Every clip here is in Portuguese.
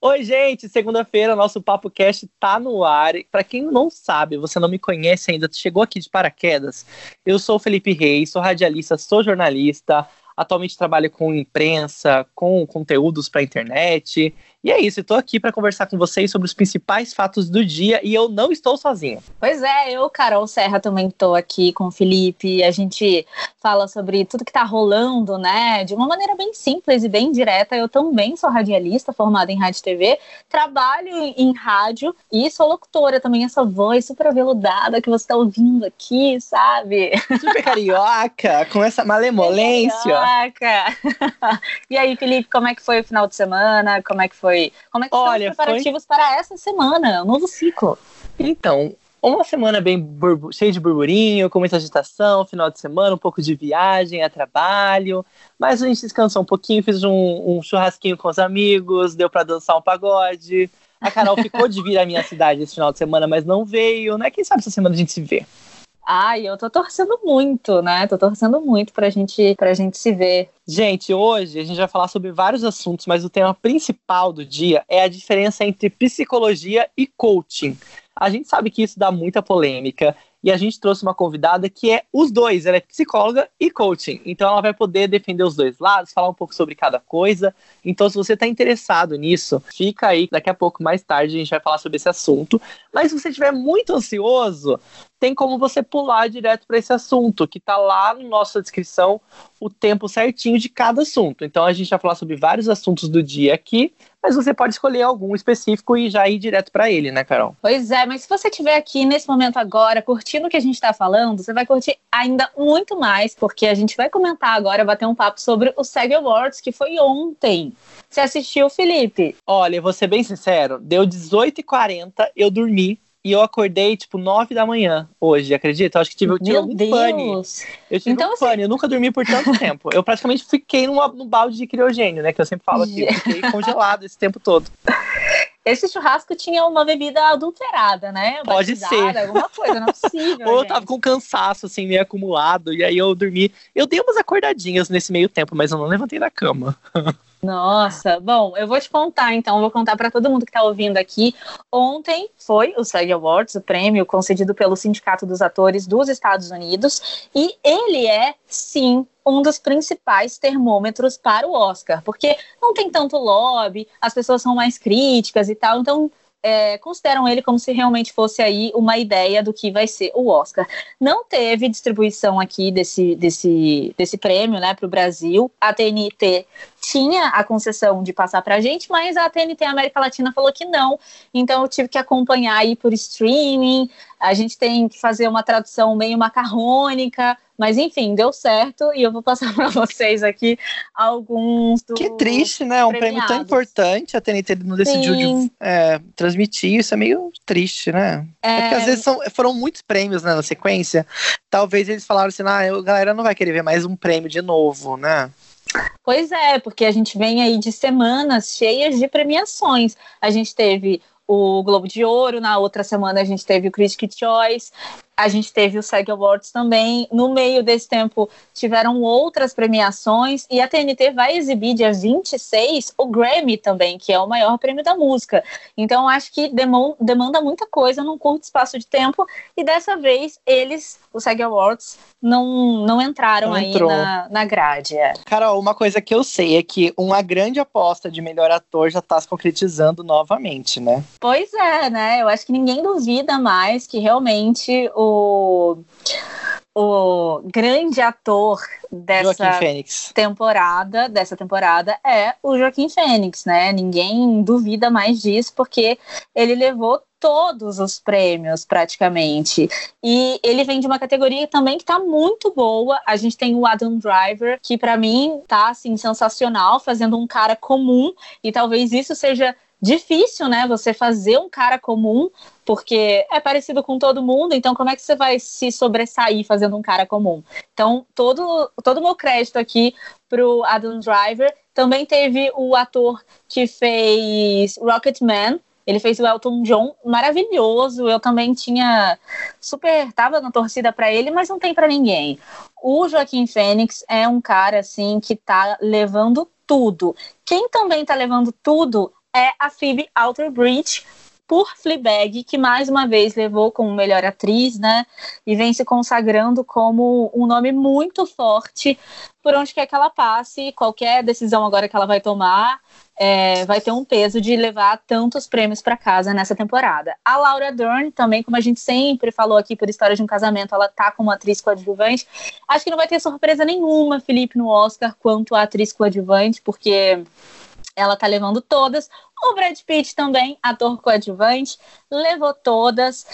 Oi, gente, segunda-feira nosso Papo Cast tá no ar. Para quem não sabe, você não me conhece ainda, chegou aqui de paraquedas. Eu sou o Felipe Reis, sou radialista, sou jornalista, atualmente trabalho com imprensa, com conteúdos para internet. E é isso, eu tô aqui para conversar com vocês sobre os principais fatos do dia e eu não estou sozinho. Pois é, eu, Carol Serra, também tô aqui com o Felipe. A gente fala sobre tudo que tá rolando, né? De uma maneira bem simples e bem direta. Eu também sou radialista, formada em rádio e TV, trabalho em rádio e sou locutora também, essa voz super aveludada que você tá ouvindo aqui, sabe? Super carioca, com essa malemolência. Carioca. e aí, Felipe, como é que foi o final de semana? Como é que foi? Foi? Como é que Olha, estão os preparativos foi... para essa semana, um novo ciclo? Então, uma semana bem cheia de burburinho, com muita agitação, final de semana, um pouco de viagem, a trabalho. Mas a gente descansou um pouquinho, fiz um, um churrasquinho com os amigos, deu para dançar um pagode. A Carol ficou de vir à minha cidade esse final de semana, mas não veio, né? Quem sabe essa semana a gente se vê. Ai, eu tô torcendo muito, né? Tô torcendo muito pra gente, pra gente se ver. Gente, hoje a gente vai falar sobre vários assuntos, mas o tema principal do dia é a diferença entre psicologia e coaching. A gente sabe que isso dá muita polêmica e a gente trouxe uma convidada que é os dois, ela é psicóloga e coaching. Então ela vai poder defender os dois lados, falar um pouco sobre cada coisa. Então se você está interessado nisso, fica aí, daqui a pouco mais tarde a gente vai falar sobre esse assunto. Mas se você estiver muito ansioso, tem como você pular direto para esse assunto, que está lá na nossa descrição o tempo certinho de cada assunto. Então a gente vai falar sobre vários assuntos do dia aqui, mas você pode escolher algum específico e já ir direto para ele, né, Carol? Pois é, mas se você estiver aqui nesse momento agora, curtindo o que a gente está falando, você vai curtir ainda muito mais, porque a gente vai comentar agora, bater um papo sobre o SEG Awards, que foi ontem. Você assistiu, Felipe? Olha, vou ser bem sincero, deu 18h40, eu dormi e eu acordei, tipo, nove da manhã hoje, acredita? Eu acho que tive, tive algum Deus. pane. Eu tive então, um pane, eu nunca dormi por tanto tempo. Eu praticamente fiquei numa, num balde de criogênio, né? Que eu sempre falo aqui. Eu fiquei congelado esse tempo todo. Esse churrasco tinha uma bebida adulterada, né? Pode ser. Alguma coisa, não é possível. Ou eu tava com cansaço, assim, meio acumulado, e aí eu dormi. Eu dei umas acordadinhas nesse meio tempo, mas eu não levantei da cama. Nossa, bom, eu vou te contar então, vou contar para todo mundo que está ouvindo aqui. Ontem foi o SAG Awards, o prêmio concedido pelo Sindicato dos Atores dos Estados Unidos, e ele é, sim, um dos principais termômetros para o Oscar, porque não tem tanto lobby, as pessoas são mais críticas e tal, então é, consideram ele como se realmente fosse aí uma ideia do que vai ser o Oscar. Não teve distribuição aqui desse, desse, desse prêmio né, para o Brasil. A TNT tinha a concessão de passar para a gente, mas a TNT América Latina falou que não. Então eu tive que acompanhar aí por streaming. A gente tem que fazer uma tradução meio macarrônica mas enfim, deu certo e eu vou passar para vocês aqui alguns do Que triste, né? Um premiados. prêmio tão importante, a TNT não decidiu de, é, transmitir, isso é meio triste, né? É, é porque às vezes são, foram muitos prêmios né, na sequência. Talvez eles falaram assim, ah, a galera não vai querer ver mais um prêmio de novo, né? Pois é, porque a gente vem aí de semanas cheias de premiações. A gente teve o Globo de Ouro, na outra semana a gente teve o Critic Choice, a gente teve o SEG Awards também. No meio desse tempo, tiveram outras premiações. E a TNT vai exibir dia 26 o Grammy também, que é o maior prêmio da música. Então, acho que demanda muita coisa num curto espaço de tempo. E dessa vez, eles, o SEG Awards, não, não entraram não aí na, na grade. É. Carol, uma coisa que eu sei é que uma grande aposta de melhor ator já está se concretizando novamente, né? Pois é, né? Eu acho que ninguém duvida mais que realmente o o, grande ator dessa temporada, dessa temporada é o Joaquim Fênix, né? Ninguém duvida mais disso porque ele levou todos os prêmios praticamente. E ele vem de uma categoria também que tá muito boa. A gente tem o Adam Driver, que para mim tá assim sensacional, fazendo um cara comum e talvez isso seja difícil, né? Você fazer um cara comum, porque é parecido com todo mundo, então como é que você vai se sobressair fazendo um cara comum? Então, todo todo meu crédito aqui pro Adam Driver. Também teve o ator que fez Rocketman, ele fez o Elton John, maravilhoso. Eu também tinha super tava na torcida para ele, mas não tem para ninguém. O Joaquim Fênix é um cara assim que tá levando tudo. Quem também tá levando tudo é a Phoebe Alter-Bridge por Fleabag, que mais uma vez levou como melhor atriz, né? E vem se consagrando como um nome muito forte por onde quer que ela passe. Qualquer decisão agora que ela vai tomar é, vai ter um peso de levar tantos prêmios para casa nessa temporada. A Laura Dern, também, como a gente sempre falou aqui por História de um Casamento, ela tá como atriz coadjuvante. Acho que não vai ter surpresa nenhuma, Felipe, no Oscar quanto a atriz coadjuvante, porque ela tá levando todas. O Brad Pitt também, ator coadjuvante, levou todas.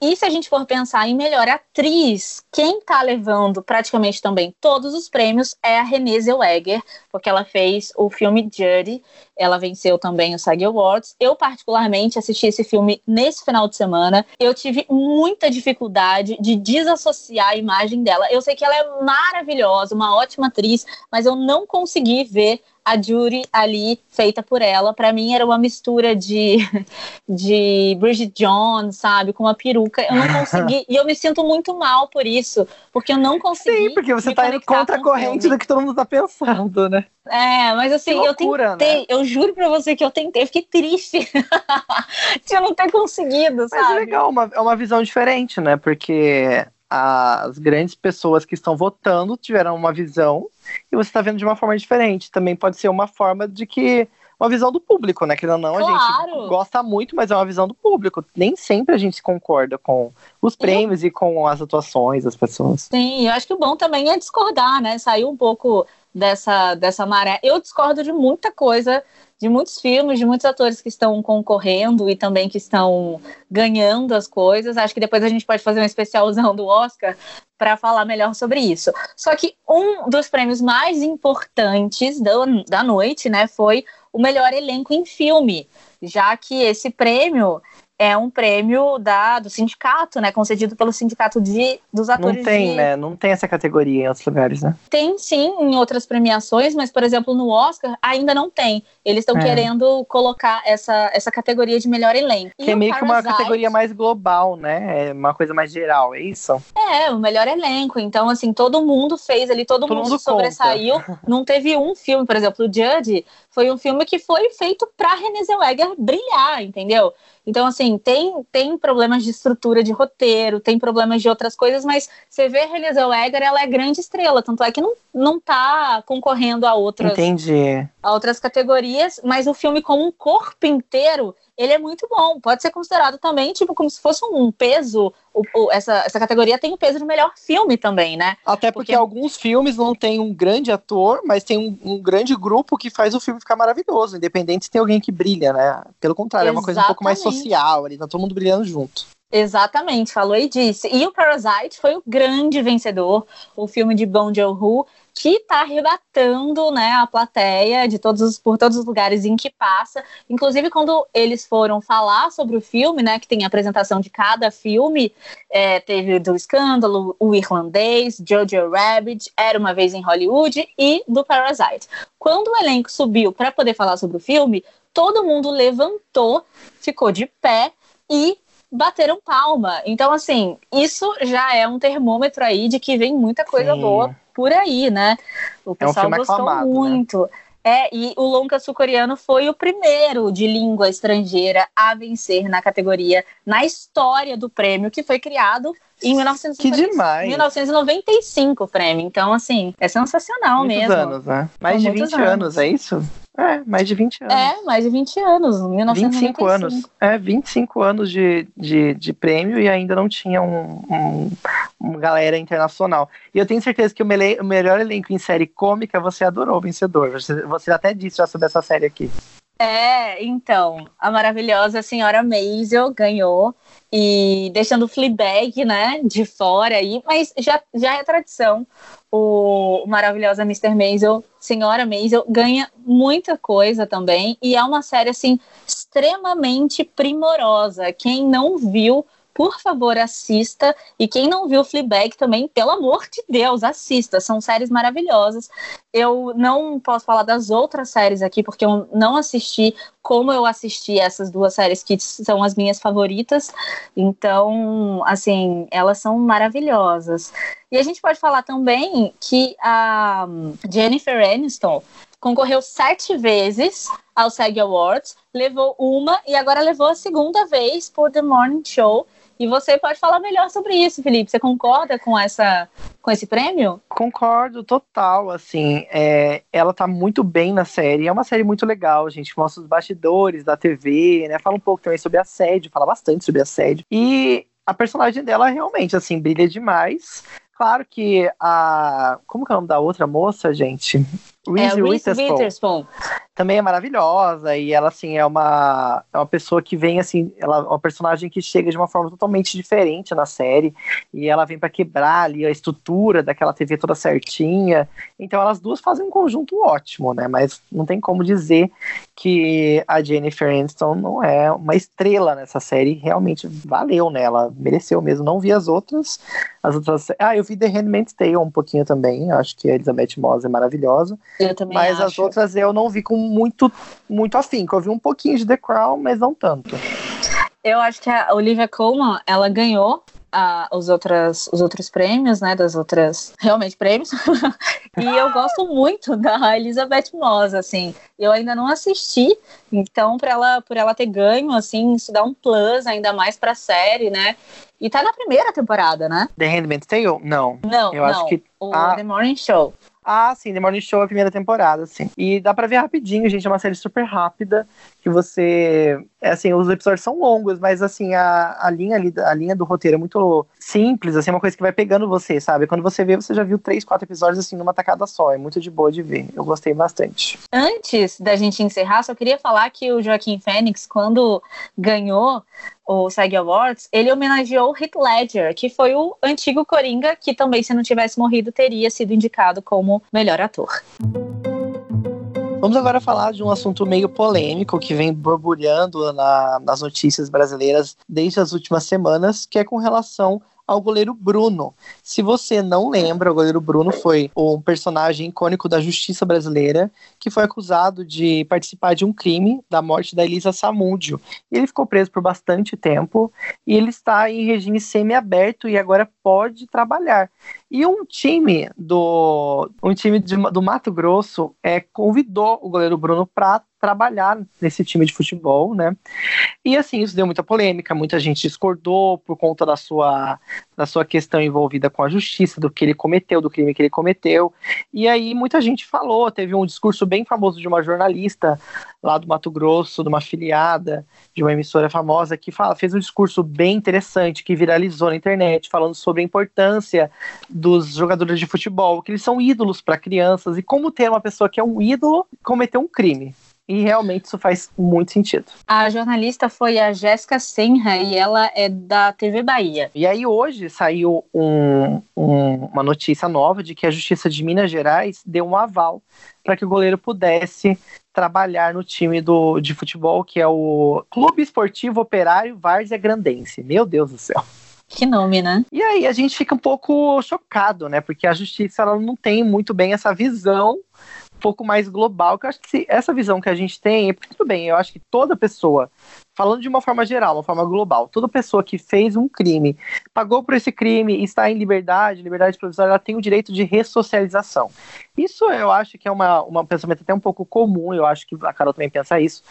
E se a gente for pensar em melhor atriz, quem tá levando praticamente também todos os prêmios é a Renée Zellweger, porque ela fez o filme Judy, ela venceu também o SAG Awards. Eu particularmente assisti esse filme nesse final de semana. Eu tive muita dificuldade de desassociar a imagem dela. Eu sei que ela é maravilhosa, uma ótima atriz, mas eu não consegui ver a Judy ali feita por ela. Para mim era uma mistura de, de Bridget Jones, sabe, com uma peruca. Eu não consegui e eu me sinto muito mal por isso, porque eu não consegui. Sim, porque você tá indo contra a corrente do que todo mundo tá pensando, né? É, mas assim, loucura, eu tentei, né? eu juro pra você que eu tentei, eu fiquei triste de eu não ter conseguido, sabe? Mas é legal, uma, é uma visão diferente, né? Porque as grandes pessoas que estão votando tiveram uma visão e você está vendo de uma forma diferente. Também pode ser uma forma de que uma visão do público, né? Que não, claro. a gente gosta muito, mas é uma visão do público. Nem sempre a gente concorda com os prêmios eu... e com as atuações das pessoas. Sim, eu acho que o bom também é discordar, né? Sair um pouco dessa, dessa maré. Eu discordo de muita coisa de muitos filmes, de muitos atores que estão concorrendo e também que estão ganhando as coisas. Acho que depois a gente pode fazer um especialzão do Oscar para falar melhor sobre isso. Só que um dos prêmios mais importantes da, da noite, né, foi o melhor elenco em filme, já que esse prêmio é um prêmio da, do sindicato, né? Concedido pelo sindicato de, dos atores. Não tem, de... né? Não tem essa categoria em outros lugares, né? Tem sim em outras premiações, mas, por exemplo, no Oscar ainda não tem. Eles estão é. querendo colocar essa, essa categoria de melhor elenco. Que e é meio Parasite... que uma categoria mais global, né? É uma coisa mais geral, é isso? É, o melhor elenco. Então, assim, todo mundo fez ali, todo, todo mundo, mundo sobressaiu. não teve um filme, por exemplo, o Judge foi um filme que foi feito para Renée Zellweger brilhar, entendeu? Então, assim, tem, tem problemas de estrutura de roteiro, tem problemas de outras coisas, mas você vê a Renée Zellweger, ela é grande estrela, tanto é que não, não tá concorrendo a outras, Entendi. A outras categorias, mas o filme como um corpo inteiro, ele é muito bom. Pode ser considerado também, tipo, como se fosse um peso. O, o, essa, essa categoria tem o peso de melhor filme também, né? Até porque, porque... alguns filmes não tem um grande ator, mas tem um, um, grande grupo que faz o filme ficar maravilhoso, independente se tem alguém que brilha, né? Pelo contrário, Exatamente. é uma coisa um pouco mais social, ali tá todo mundo brilhando junto. Exatamente, falou e disse. E o Parasite foi o grande vencedor, o filme de Bong Joon-ho, que está arrebatando né, a plateia de todos os, por todos os lugares em que passa. Inclusive, quando eles foram falar sobre o filme, né, que tem a apresentação de cada filme, é, teve do Escândalo, O Irlandês, Jojo Rabbit, Era Uma Vez em Hollywood e do Parasite. Quando o elenco subiu para poder falar sobre o filme, todo mundo levantou, ficou de pé e bateram palma. Então, assim, isso já é um termômetro aí de que vem muita coisa Sim. boa por aí, né? O pessoal é um gostou aclamado, né? muito. Né? É, e o longa sul-coreano foi o primeiro de língua estrangeira a vencer na categoria na história do prêmio, que foi criado em 1995, que demais. 1995 o prêmio. Então, assim, é sensacional muitos mesmo. anos, né? Mais de 20 anos. anos, é isso? É, mais de 20 anos. É, mais de 20 anos, 1995. 25 anos. É, 25 anos de, de, de prêmio e ainda não tinha um, um, uma galera internacional. E eu tenho certeza que o, mele, o melhor elenco em série cômica você adorou, vencedor. Você, você até disse já sobre essa série aqui. É, então, a maravilhosa senhora Maisel ganhou e deixando o Fleabag, né, de fora aí, mas já, já é tradição. O, maravilhosa Mr. Maisel, senhora Maisel, ganha muita coisa também e é uma série assim extremamente primorosa. Quem não viu por favor, assista. E quem não viu Fleabag também, pelo amor de Deus, assista. São séries maravilhosas. Eu não posso falar das outras séries aqui, porque eu não assisti como eu assisti essas duas séries que são as minhas favoritas. Então, assim, elas são maravilhosas. E a gente pode falar também que a Jennifer Aniston concorreu sete vezes ao SEG Awards, levou uma e agora levou a segunda vez por The Morning Show. E você pode falar melhor sobre isso, Felipe. Você concorda com essa com esse prêmio? Concordo, total. Assim, é, ela tá muito bem na série. É uma série muito legal. Gente mostra os bastidores da TV, né? Fala um pouco também sobre assédio, fala bastante sobre assédio. E a personagem dela realmente, assim, brilha demais. Claro que a. Como que é o nome da outra moça, gente? Reese, é, Witherspoon. Witherspoon. Também é maravilhosa e ela, assim, é uma, é uma pessoa que vem, assim, ela é uma personagem que chega de uma forma totalmente diferente na série e ela vem para quebrar ali a estrutura daquela TV toda certinha. Então elas duas fazem um conjunto ótimo, né? Mas não tem como dizer que a Jennifer Aniston não é uma estrela nessa série. Realmente valeu, né? Ela mereceu mesmo. Não vi as outras. As outras. Ah, eu vi The Handmaid's Tale um pouquinho também. Acho que a Elizabeth Moss é maravilhosa. Eu também mas acho. as outras eu não vi com muito, muito afinco. Eu vi um pouquinho de The Crown, mas não tanto. Eu acho que a Olivia Colman, ela ganhou uh, os, outras, os outros prêmios, né, das outras, realmente prêmios, e eu gosto muito da Elizabeth Moss, assim, eu ainda não assisti, então por ela, por ela ter ganho, assim, isso dá um plus ainda mais pra série, né, e tá na primeira temporada, né? The Handmaid's Tale? Não. Não, eu não. acho que... O ah, The Morning Show. Ah, sim, The Morning Show é a primeira temporada, sim. E dá pra ver rapidinho, gente, é uma série super rápida, que você... É, assim, os episódios são longos, mas, assim, a, a, linha, ali, a linha do roteiro é muito simples, assim, é uma coisa que vai pegando você, sabe? Quando você vê, você já viu três, quatro episódios, assim, numa tacada só, é muito de boa de ver. Eu gostei bastante. Antes da gente encerrar, só queria falar que o Joaquim Fênix, quando ganhou o SAG Awards, ele homenageou Heath Ledger, que foi o antigo Coringa, que também, se não tivesse morrido, teria sido indicado como melhor ator. Vamos agora falar de um assunto meio polêmico que vem borbulhando na, nas notícias brasileiras desde as últimas semanas, que é com relação ao goleiro Bruno. Se você não lembra, o goleiro Bruno foi um personagem icônico da justiça brasileira que foi acusado de participar de um crime da morte da Elisa Samúdio. Ele ficou preso por bastante tempo e ele está em regime semi-aberto e agora pode trabalhar. E um time do um time de, do Mato Grosso é, convidou o goleiro Bruno para trabalhar nesse time de futebol, né? E assim, isso deu muita polêmica, muita gente discordou por conta da sua, da sua questão envolvida com a justiça, do que ele cometeu, do crime que ele cometeu. E aí muita gente falou, teve um discurso bem famoso de uma jornalista lá do Mato Grosso, de uma filiada de uma emissora famosa, que fala, fez um discurso bem interessante, que viralizou na internet, falando sobre a importância dos jogadores de futebol, que eles são ídolos para crianças, e como ter uma pessoa que é um ídolo cometer um crime. E realmente isso faz muito sentido. A jornalista foi a Jéssica Senra e ela é da TV Bahia. E aí hoje saiu um, um, uma notícia nova de que a Justiça de Minas Gerais deu um aval para que o goleiro pudesse trabalhar no time do, de futebol que é o Clube Esportivo Operário Várzea Grandense. Meu Deus do céu. Que nome, né? E aí a gente fica um pouco chocado, né? Porque a justiça ela não tem muito bem essa visão pouco mais global, que eu acho que essa visão que a gente tem, é tudo bem, eu acho que toda pessoa falando de uma forma geral, uma forma global, toda pessoa que fez um crime, pagou por esse crime e está em liberdade, liberdade provisória, ela tem o direito de ressocialização. Isso eu acho que é uma, um pensamento até um pouco comum, eu acho que a Carol também pensa isso.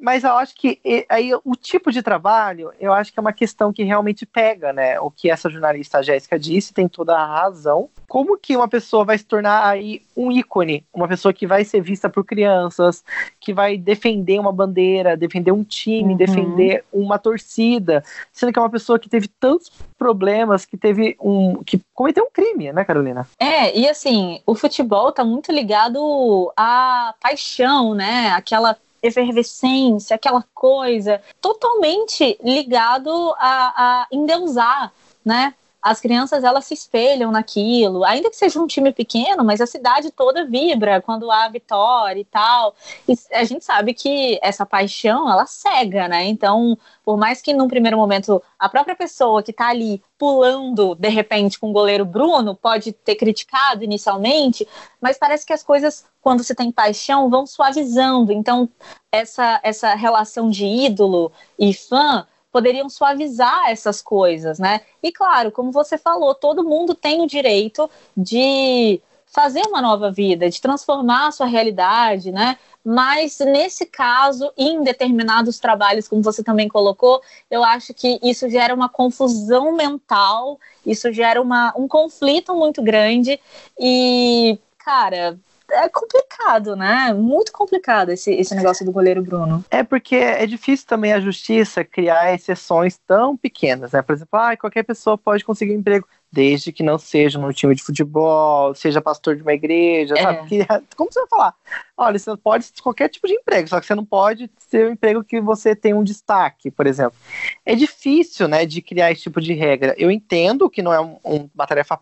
Mas eu acho que aí o tipo de trabalho, eu acho que é uma questão que realmente pega, né? O que essa jornalista Jéssica disse tem toda a razão. Como que uma pessoa vai se tornar aí um ícone, uma pessoa que vai ser vista por crianças, que vai defender uma bandeira, defender um time, uhum. defender uma torcida, sendo que é uma pessoa que teve tantos problemas, que teve um. que cometeu um crime, né, Carolina? É, e assim, o futebol tá muito ligado à paixão, né? Aquela efervescência, aquela coisa, totalmente ligado a, a endeusar, né? As crianças elas se espelham naquilo, ainda que seja um time pequeno, mas a cidade toda vibra quando há vitória e tal. E a gente sabe que essa paixão ela cega, né? Então, por mais que num primeiro momento a própria pessoa que está ali pulando de repente com o goleiro Bruno pode ter criticado inicialmente, mas parece que as coisas quando se tem paixão vão suavizando. Então, essa essa relação de ídolo e fã poderiam suavizar essas coisas, né? E claro, como você falou, todo mundo tem o direito de fazer uma nova vida, de transformar a sua realidade, né? Mas nesse caso, em determinados trabalhos, como você também colocou, eu acho que isso gera uma confusão mental, isso gera uma, um conflito muito grande e, cara, é complicado, né? Muito complicado esse, esse negócio do goleiro Bruno. É porque é difícil também a justiça criar exceções tão pequenas, né? Por exemplo, ah, qualquer pessoa pode conseguir um emprego desde que não seja num time de futebol, seja pastor de uma igreja, é. sabe? Que, como você vai falar? Olha, você pode ter qualquer tipo de emprego, só que você não pode ter um emprego que você tem um destaque, por exemplo. É difícil, né, de criar esse tipo de regra. Eu entendo que não é um, uma tarefa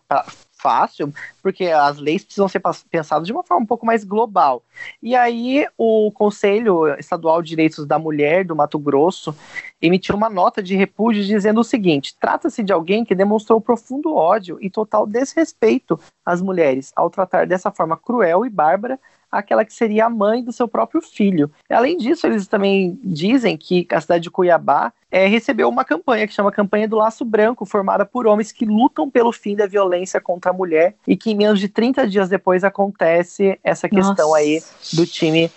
fácil, porque as leis precisam ser pensadas de uma forma um pouco mais global. E aí o Conselho Estadual de Direitos da Mulher do Mato Grosso emitiu uma nota de repúdio dizendo o seguinte: trata-se de alguém que demonstrou profundo ódio e total desrespeito às mulheres ao tratar dessa forma cruel e bárbara aquela que seria a mãe do seu próprio filho. Além disso, eles também dizem que a cidade de Cuiabá é, recebeu uma campanha que chama Campanha do Laço Branco, formada por homens que lutam pelo fim da violência contra a mulher e que em menos de 30 dias depois acontece essa questão Nossa. aí do time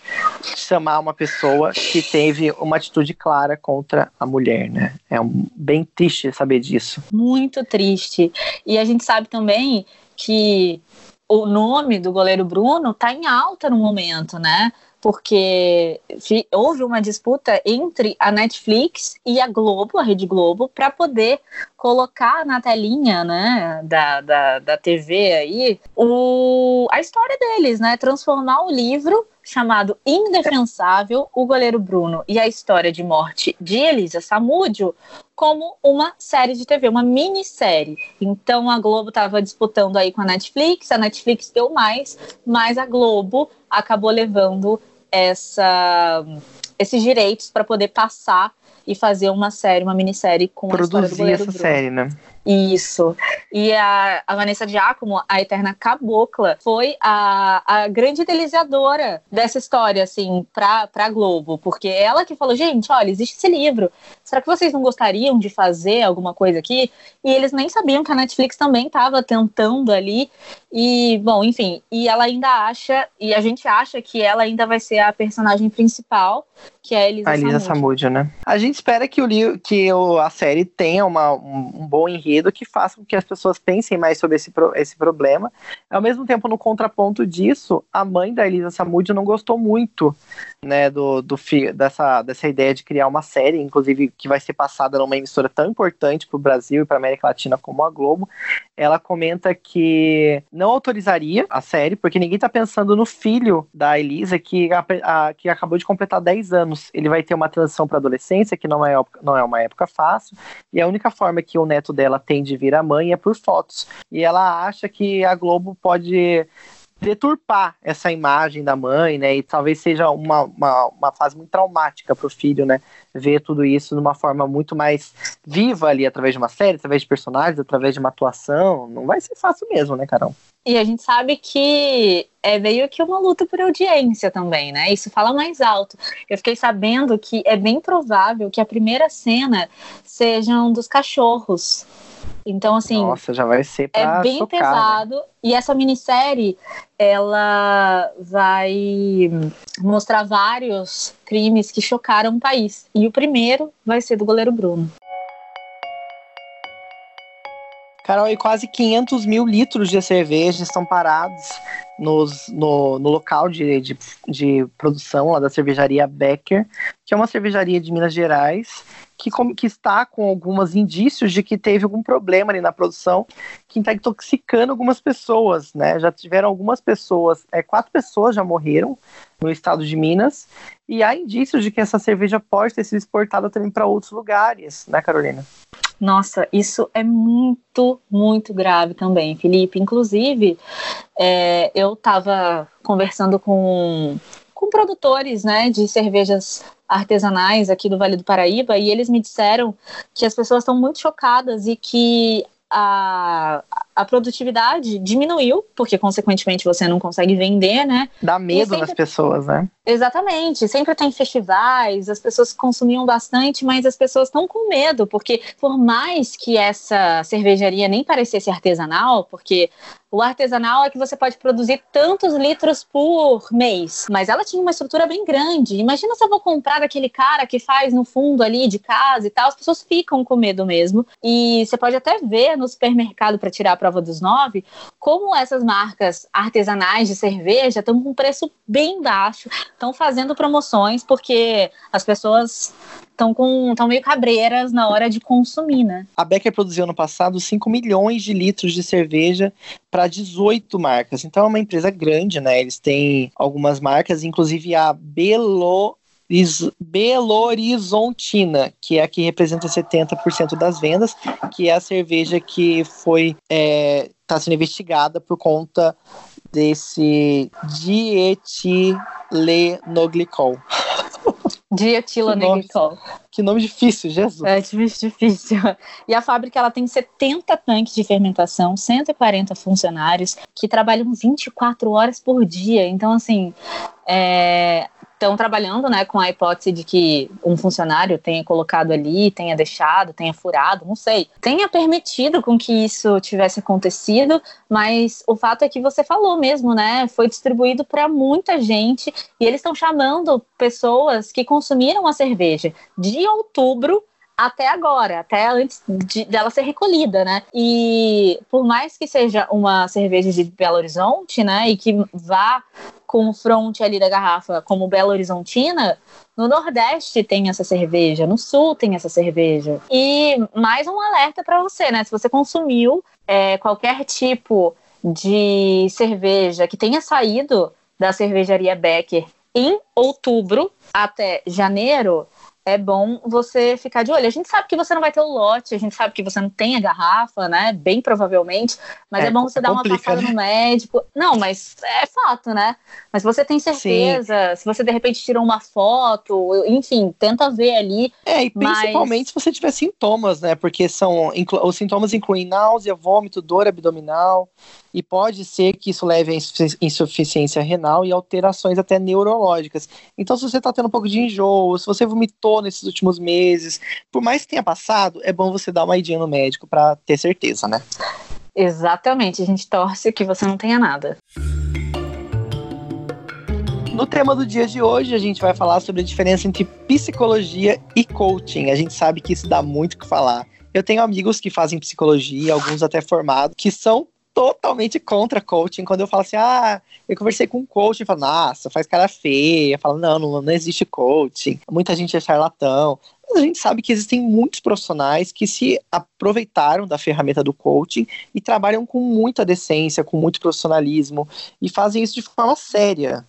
chamar uma pessoa que teve uma atitude clara contra a mulher, né? É um, bem triste saber disso. Muito triste. E a gente sabe também que o nome do goleiro Bruno está em alta no momento, né? Porque houve uma disputa entre a Netflix e a Globo, a Rede Globo, para poder colocar na telinha né, da, da, da TV aí o, a história deles, né? Transformar o livro chamado Indefensável, o goleiro Bruno e a história de morte de Elisa Samúdio como uma série de TV, uma minissérie. Então a Globo estava disputando aí com a Netflix, a Netflix deu mais, mas a Globo acabou levando essa, esses direitos para poder passar e fazer uma série, uma minissérie com Produzir a história do goleiro essa Bruno. série, né? Isso. E a, a Vanessa Giacomo, a eterna cabocla, foi a, a grande idealizadora dessa história, assim, pra, pra Globo. Porque ela que falou, gente, olha, existe esse livro. Será que vocês não gostariam de fazer alguma coisa aqui? E eles nem sabiam que a Netflix também estava tentando ali. E, bom, enfim, e ela ainda acha, e a gente acha que ela ainda vai ser a personagem principal, que é a Elisa, a Elisa Samúdio. né? A gente espera que, o, livro, que o, a série tenha uma, um, um bom enredo que faça com que as pessoas pensem mais sobre esse, esse problema. Ao mesmo tempo, no contraponto disso, a mãe da Elisa Samúdio não gostou muito né, do, do dessa, dessa ideia de criar uma série, inclusive que vai ser passada numa emissora tão importante para o Brasil e para a América Latina como a Globo. Ela comenta que não autorizaria a série, porque ninguém está pensando no filho da Elisa, que, a, a, que acabou de completar 10 anos. Ele vai ter uma transição para adolescência, que não é, não é uma época fácil, e a única forma que o neto dela tem de vir a mãe é por fotos. E ela acha que a Globo pode deturpar essa imagem da mãe, né? E talvez seja uma, uma, uma fase muito traumática para o filho, né? Ver tudo isso de uma forma muito mais viva ali, através de uma série, através de personagens, através de uma atuação. Não vai ser fácil mesmo, né, Carol? E a gente sabe que é meio que uma luta por audiência também, né? Isso fala mais alto. Eu fiquei sabendo que é bem provável que a primeira cena sejam dos cachorros então, assim. Nossa, já vai ser pra É bem né? pesado. Né? E essa minissérie, ela vai mostrar vários crimes que chocaram o país. E o primeiro vai ser do goleiro Bruno. Carol, e quase 500 mil litros de cerveja estão parados nos, no, no local de, de, de, produção lá da cervejaria Becker, que é uma cervejaria de Minas Gerais, que, que está com alguns indícios de que teve algum problema ali na produção, que está intoxicando algumas pessoas, né? Já tiveram algumas pessoas, é, quatro pessoas já morreram no estado de Minas, e há indícios de que essa cerveja pode ter sido exportada também para outros lugares, né, Carolina? Nossa, isso é muito, muito grave também, Felipe. Inclusive, é, eu estava conversando com, com produtores né, de cervejas artesanais aqui do Vale do Paraíba e eles me disseram que as pessoas estão muito chocadas e que a, a produtividade diminuiu, porque consequentemente você não consegue vender, né? Dá medo sempre... nas pessoas, né? Exatamente, sempre tem festivais, as pessoas consumiam bastante, mas as pessoas estão com medo, porque por mais que essa cervejaria nem parecesse artesanal, porque o artesanal é que você pode produzir tantos litros por mês, mas ela tinha uma estrutura bem grande. Imagina se eu vou comprar daquele cara que faz no fundo ali de casa e tal, as pessoas ficam com medo mesmo. E você pode até ver no supermercado para tirar a prova dos nove como essas marcas artesanais de cerveja estão com preço bem baixo, estão fazendo promoções porque as pessoas estão com estão meio cabreiras na hora de consumir, né? A Becker produziu no passado 5 milhões de litros de cerveja para 18 marcas. Então é uma empresa grande, né? Eles têm algumas marcas, inclusive a Belo Belo Horizontina, que é a que representa 70% das vendas, que é a cerveja que foi está é, sendo investigada por conta desse dietilenoglicol. Dietilenoglicol. Que nome difícil, Jesus. É difícil, difícil. E a fábrica ela tem 70 tanques de fermentação, 140 funcionários que trabalham 24 horas por dia. Então, assim, é, estão trabalhando né, com a hipótese de que um funcionário tenha colocado ali, tenha deixado, tenha furado, não sei, tenha permitido com que isso tivesse acontecido, mas o fato é que você falou mesmo, né? Foi distribuído para muita gente e eles estão chamando pessoas que consumiram a cerveja de outubro até agora, até antes de, dela ser recolhida, né? E por mais que seja uma cerveja de Belo Horizonte, né, e que vá com o front ali da garrafa como Belo Horizontina, no Nordeste tem essa cerveja, no Sul tem essa cerveja. E mais um alerta para você, né? Se você consumiu é, qualquer tipo de cerveja que tenha saído da cervejaria Becker em outubro até janeiro, é bom você ficar de olho. A gente sabe que você não vai ter o lote, a gente sabe que você não tem a garrafa, né? Bem provavelmente, mas é, é bom você dar uma passada né? no médico. Não, mas é fato, né? Mas você tem certeza, Sim. se você de repente tirou uma foto, enfim, tenta ver ali. É, e principalmente mas... se você tiver sintomas, né? Porque são os sintomas incluem náusea, vômito, dor abdominal e pode ser que isso leve a insuficiência renal e alterações até neurológicas. Então, se você está tendo um pouco de enjoo, se você vomitou nesses últimos meses, por mais que tenha passado, é bom você dar uma idinha no médico para ter certeza, né? Exatamente, a gente torce que você não tenha nada. No tema do dia de hoje, a gente vai falar sobre a diferença entre psicologia e coaching. A gente sabe que isso dá muito o que falar. Eu tenho amigos que fazem psicologia, alguns até formados, que são totalmente contra coaching. Quando eu falo assim, ah, eu conversei com um coach, e falo, nossa, faz cara feia. Falo, não, não, não existe coaching. Muita gente é charlatão. Mas a gente sabe que existem muitos profissionais que se aproveitaram da ferramenta do coaching e trabalham com muita decência, com muito profissionalismo e fazem isso de forma séria.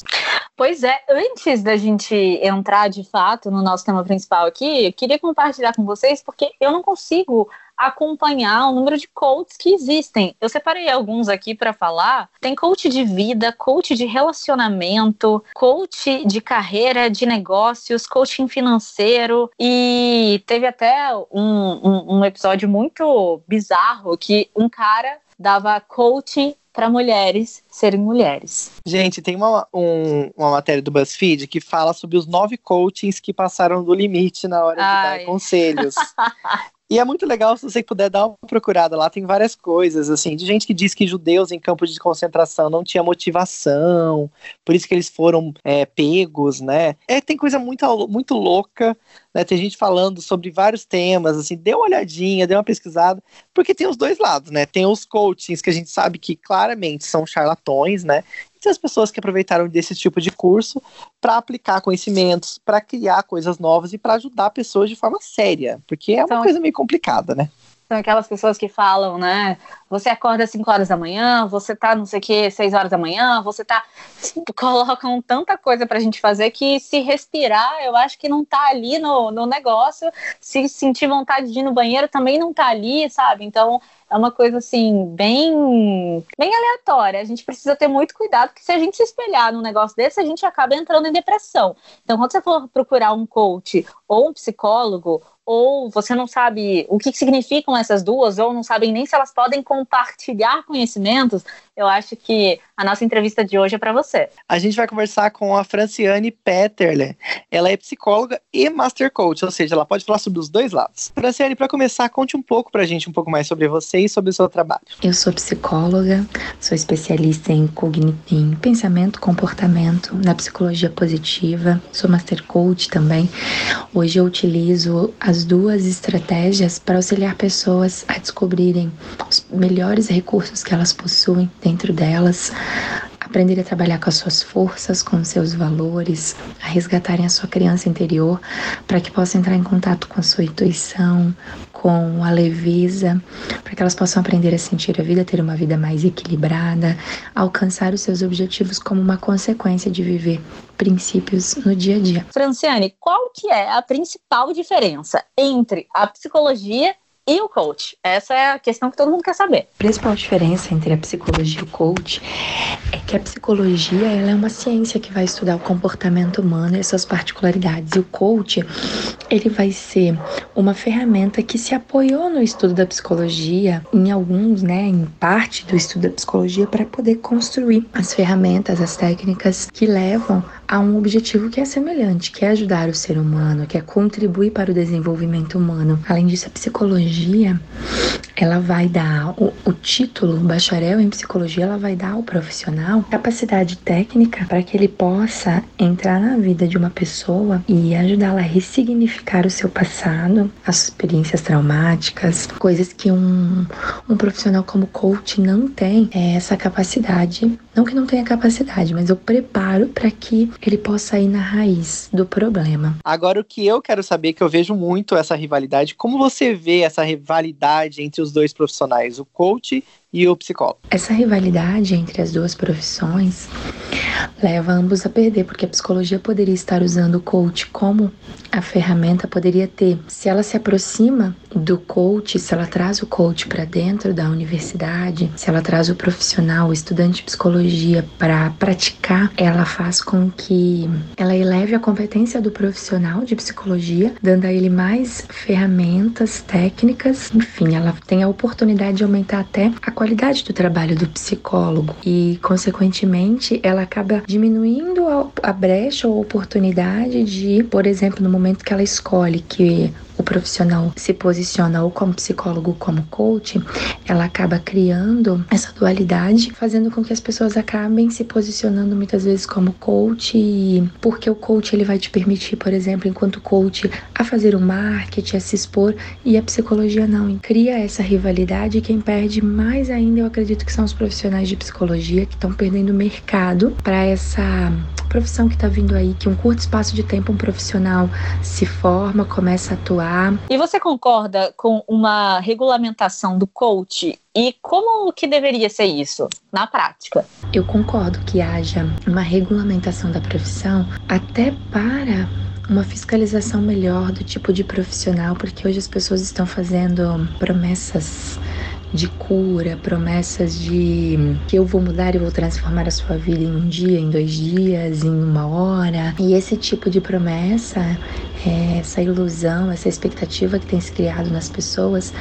Pois é, antes da gente entrar de fato no nosso tema principal aqui, eu queria compartilhar com vocês, porque eu não consigo acompanhar o número de coaches que existem. Eu separei alguns aqui para falar. Tem coach de vida, coach de relacionamento, coach de carreira, de negócios, coaching financeiro e teve até um, um, um episódio muito bizarro que um cara dava coaching para mulheres serem mulheres. Gente, tem uma, um, uma matéria do BuzzFeed que fala sobre os nove coachings que passaram do limite na hora Ai. de dar conselhos. E é muito legal se você puder dar uma procurada lá, tem várias coisas, assim, de gente que diz que judeus em campos de concentração não tinha motivação, por isso que eles foram é, pegos, né? É, tem coisa muito, muito louca, né? Tem gente falando sobre vários temas, assim, dê uma olhadinha, dê uma pesquisada, porque tem os dois lados, né? Tem os coachings que a gente sabe que claramente são charlatões, né? E as pessoas que aproveitaram desse tipo de curso para aplicar conhecimentos, para criar coisas novas e para ajudar pessoas de forma séria, porque é uma então, coisa meio complicada, né? São aquelas pessoas que falam, né? Você acorda às 5 horas da manhã, você tá não sei o que, 6 horas da manhã, você tá. Colocam tanta coisa pra gente fazer que se respirar, eu acho que não tá ali no, no negócio. Se sentir vontade de ir no banheiro também não tá ali, sabe? Então é uma coisa assim, bem, bem aleatória. A gente precisa ter muito cuidado, porque se a gente se espelhar num negócio desse, a gente acaba entrando em depressão. Então, quando você for procurar um coach ou um psicólogo ou você não sabe o que significam essas duas, ou não sabem nem se elas podem compartilhar conhecimentos, eu acho que a nossa entrevista de hoje é para você. A gente vai conversar com a Franciane Peterle. Ela é psicóloga e master coach, ou seja, ela pode falar sobre os dois lados. Franciane, para começar, conte um pouco para a gente um pouco mais sobre você e sobre o seu trabalho. Eu sou psicóloga, sou especialista em, em pensamento, comportamento, na psicologia positiva, sou master coach também. Hoje eu utilizo as duas estratégias para auxiliar pessoas a descobrirem os melhores recursos que elas possuem dentro delas, aprender a trabalhar com as suas forças, com os seus valores, a resgatarem a sua criança interior, para que possa entrar em contato com a sua intuição, com a leveza, para que elas possam aprender a sentir a vida, ter uma vida mais equilibrada, alcançar os seus objetivos como uma consequência de viver princípios no dia a dia. Franciane, qual que é a principal diferença entre a psicologia e o coach? Essa é a questão que todo mundo quer saber. A principal diferença entre a psicologia e o coach é que a psicologia ela é uma ciência que vai estudar o comportamento humano e as suas particularidades. E o coach, ele vai ser uma ferramenta que se apoiou no estudo da psicologia, em alguns, né, em parte do estudo da psicologia, para poder construir as ferramentas, as técnicas que levam a um objetivo que é semelhante, que é ajudar o ser humano, que é contribuir para o desenvolvimento humano. Além disso, a psicologia, ela vai dar o, o título bacharel em psicologia, ela vai dar ao profissional capacidade técnica para que ele possa entrar na vida de uma pessoa e ajudá-la a ressignificar o seu passado, as experiências traumáticas, coisas que um, um profissional como coach não tem é essa capacidade. Não que não tenha capacidade, mas eu preparo para que ele possa ir na raiz do problema. Agora, o que eu quero saber, que eu vejo muito essa rivalidade, como você vê essa rivalidade entre os dois profissionais, o coach e o psicólogo? Essa rivalidade entre as duas profissões leva ambos a perder, porque a psicologia poderia estar usando o coach como a ferramenta, poderia ter. Se ela se aproxima do coach, se ela traz o coach para dentro da universidade, se ela traz o profissional, o estudante de psicologia para praticar, ela faz com que ela eleve a competência do profissional de psicologia, dando a ele mais ferramentas técnicas, enfim, ela tem a oportunidade de aumentar até a qualidade do trabalho do psicólogo e, consequentemente, ela acaba diminuindo a, brecha ou oportunidade de, por exemplo, no momento que ela escolhe que o profissional se posiciona ou como psicólogo como coach, ela acaba criando essa dualidade, fazendo com que as pessoas acabem se posicionando muitas vezes como coach, porque o coach ele vai te permitir, por exemplo, enquanto coach, a fazer o marketing, a se expor, e a psicologia não. Cria essa rivalidade e quem perde mais ainda, eu acredito que são os profissionais de psicologia que estão perdendo mercado para essa profissão que está vindo aí, que um curto espaço de tempo um profissional se forma, começa a atuar e você concorda com uma regulamentação do coach e como que deveria ser isso na prática? Eu concordo que haja uma regulamentação da profissão até para uma fiscalização melhor do tipo de profissional, porque hoje as pessoas estão fazendo promessas de cura, promessas de que eu vou mudar e vou transformar a sua vida em um dia, em dois dias, em uma hora. E esse tipo de promessa, é, essa ilusão, essa expectativa que tem se criado nas pessoas,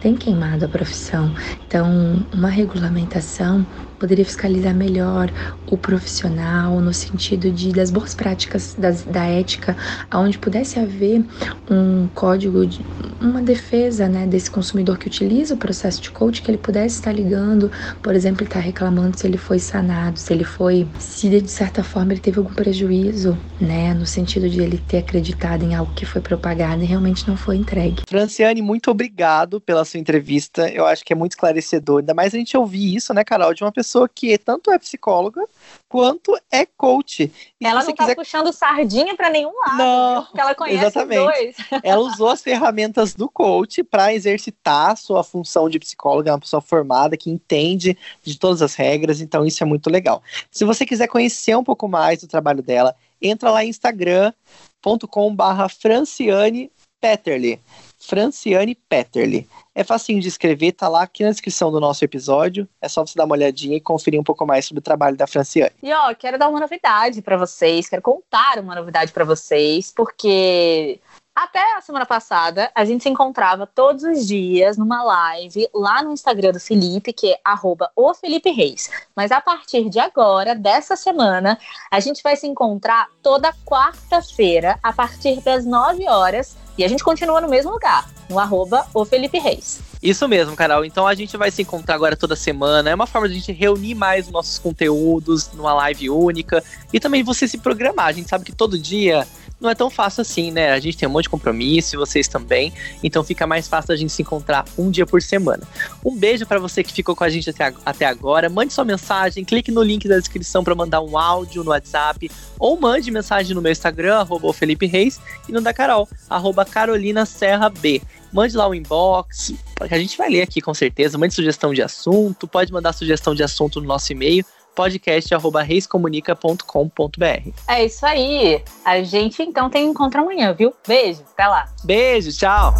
tem queimado a profissão. Então, uma regulamentação poderia fiscalizar melhor o profissional no sentido de das boas práticas das, da ética, aonde pudesse haver um código, de, uma defesa, né, desse consumidor que utiliza o processo de coach, que ele pudesse estar ligando, por exemplo, estar reclamando se ele foi sanado, se ele foi, se de certa forma ele teve algum prejuízo, né, no sentido de ele ter acreditado em algo que foi propagado e realmente não foi entregue. Franciane, muito obrigado pela sua entrevista. Eu acho que é muito esclarecedor, ainda mais a gente ouvir isso, né, Carol, de uma pessoa pessoa que tanto é psicóloga quanto é coach. E ela não tá quiser... puxando sardinha para nenhum lado, não, porque ela conhece exatamente. os dois. ela usou as ferramentas do coach para exercitar a sua função de psicóloga, uma pessoa formada que entende de todas as regras, então isso é muito legal. Se você quiser conhecer um pouco mais do trabalho dela, entra lá em instagram.com/franciane Petterly. Franciane Petterly. É facinho de escrever, tá lá aqui na descrição do nosso episódio. É só você dar uma olhadinha e conferir um pouco mais sobre o trabalho da Franciane. E ó, quero dar uma novidade para vocês, quero contar uma novidade para vocês, porque Até a semana passada, a gente se encontrava todos os dias numa live lá no Instagram do Felipe, que é arroba o Felipe Reis. Mas a partir de agora, dessa semana, a gente vai se encontrar toda quarta-feira, a partir das 9 horas, e a gente continua no mesmo lugar, no arroba o Felipe Reis. Isso mesmo, Carol. Então a gente vai se encontrar agora toda semana. É uma forma de a gente reunir mais os nossos conteúdos numa live única e também você se programar. A gente sabe que todo dia não é tão fácil assim, né? A gente tem um monte de compromisso e vocês também, então fica mais fácil a gente se encontrar um dia por semana. Um beijo para você que ficou com a gente até, até agora. Mande sua mensagem, clique no link da descrição para mandar um áudio no WhatsApp ou mande mensagem no meu Instagram, arroba Felipe Reis, e no da Carol, arroba Carolina Serra B. Mande lá o inbox, que a gente vai ler aqui com certeza. Mande sugestão de assunto, pode mandar sugestão de assunto no nosso e-mail podcast@reiscomunica.com.br. É isso aí. A gente então tem encontro amanhã, viu? Beijo, até lá. Beijo, tchau.